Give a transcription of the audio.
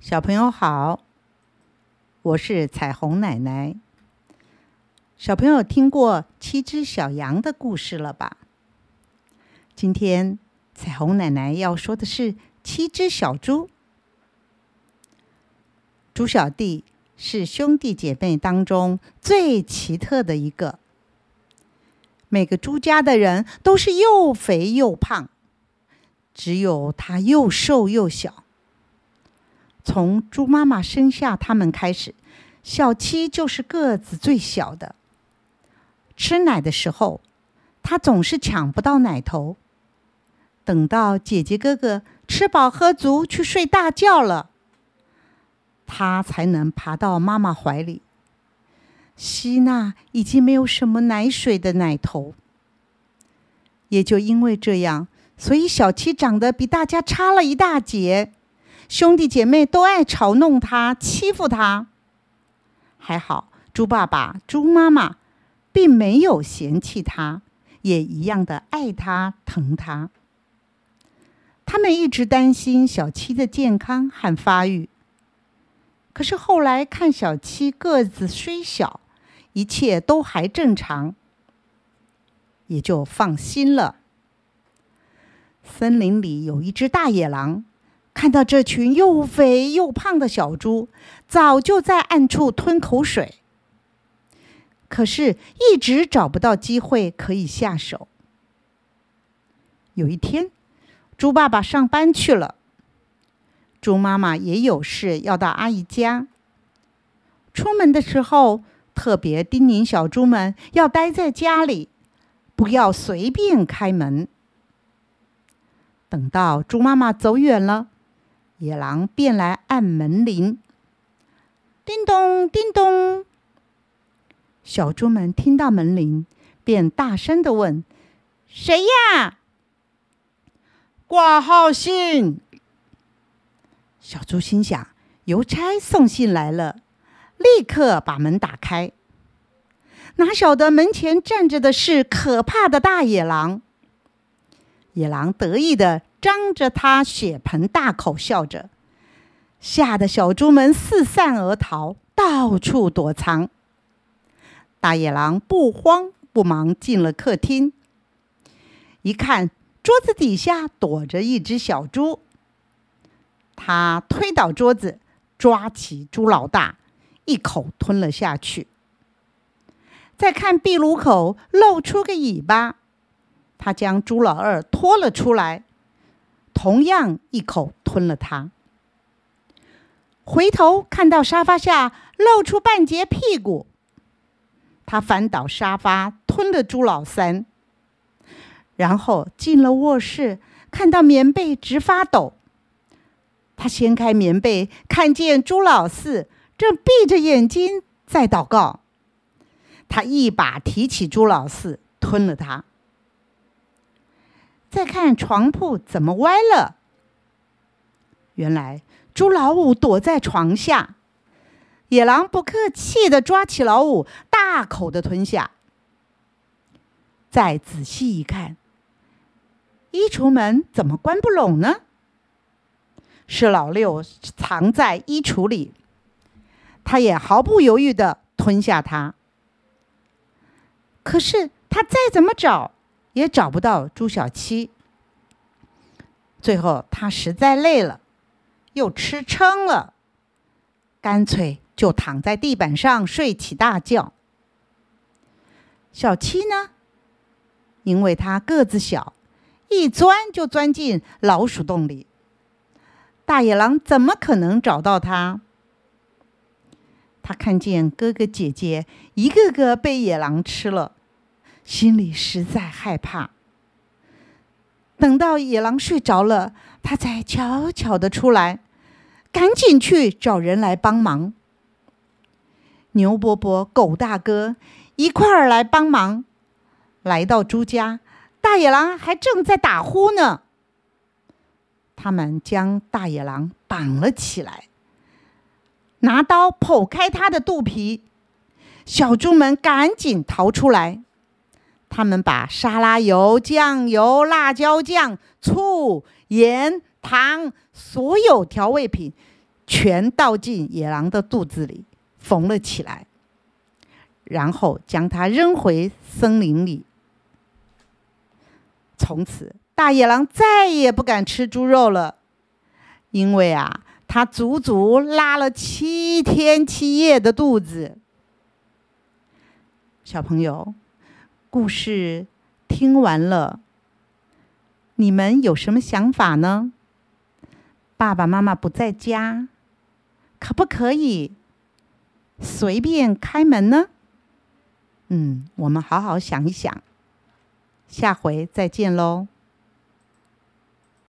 小朋友好，我是彩虹奶奶。小朋友听过七只小羊的故事了吧？今天彩虹奶奶要说的是七只小猪。猪小弟是兄弟姐妹当中最奇特的一个。每个猪家的人都是又肥又胖，只有他又瘦又小。从猪妈妈生下他们开始，小七就是个子最小的。吃奶的时候，他总是抢不到奶头。等到姐姐哥哥吃饱喝足去睡大觉了，他才能爬到妈妈怀里，吸那已经没有什么奶水的奶头。也就因为这样，所以小七长得比大家差了一大截。兄弟姐妹都爱嘲弄他、欺负他。还好，猪爸爸、猪妈妈并没有嫌弃他，也一样的爱他、疼他。他们一直担心小七的健康和发育。可是后来看小七个子虽小，一切都还正常，也就放心了。森林里有一只大野狼。看到这群又肥又胖的小猪，早就在暗处吞口水，可是一直找不到机会可以下手。有一天，猪爸爸上班去了，猪妈妈也有事要到阿姨家。出门的时候，特别叮咛小猪们要待在家里，不要随便开门。等到猪妈妈走远了。野狼便来按门铃，叮咚叮咚。小猪们听到门铃，便大声的问：“谁呀？”挂号信。小猪心想：邮差送信来了，立刻把门打开。哪晓得门前站着的是可怕的大野狼。野狼得意的。张着他血盆大口笑着，吓得小猪们四散而逃，到处躲藏。大野狼不慌不忙进了客厅，一看桌子底下躲着一只小猪，他推倒桌子，抓起猪老大，一口吞了下去。再看壁炉口露出个尾巴，他将猪老二拖了出来。同样一口吞了它。回头看到沙发下露出半截屁股，他翻倒沙发吞了朱老三。然后进了卧室，看到棉被直发抖，他掀开棉被，看见朱老四正闭着眼睛在祷告。他一把提起朱老四，吞了他。再看床铺怎么歪了？原来猪老五躲在床下，野狼不客气的抓起老五，大口的吞下。再仔细一看，衣橱门怎么关不拢呢？是老六藏在衣橱里，他也毫不犹豫的吞下它。可是他再怎么找？也找不到朱小七。最后他实在累了，又吃撑了，干脆就躺在地板上睡起大觉。小七呢，因为他个子小，一钻就钻进老鼠洞里，大野狼怎么可能找到他？他看见哥哥姐姐一个个被野狼吃了。心里实在害怕。等到野狼睡着了，他才悄悄的出来，赶紧去找人来帮忙。牛伯伯、狗大哥一块儿来帮忙。来到猪家，大野狼还正在打呼呢。他们将大野狼绑了起来，拿刀剖开他的肚皮。小猪们赶紧逃出来。他们把沙拉油、酱油、辣椒酱、醋、盐、糖，所有调味品，全倒进野狼的肚子里，缝了起来，然后将它扔回森林里。从此，大野狼再也不敢吃猪肉了，因为啊，它足足拉了七天七夜的肚子。小朋友，故事听完了，你们有什么想法呢？爸爸妈妈不在家。可不可以随便开门呢？嗯，我们好好想一想，下回再见喽。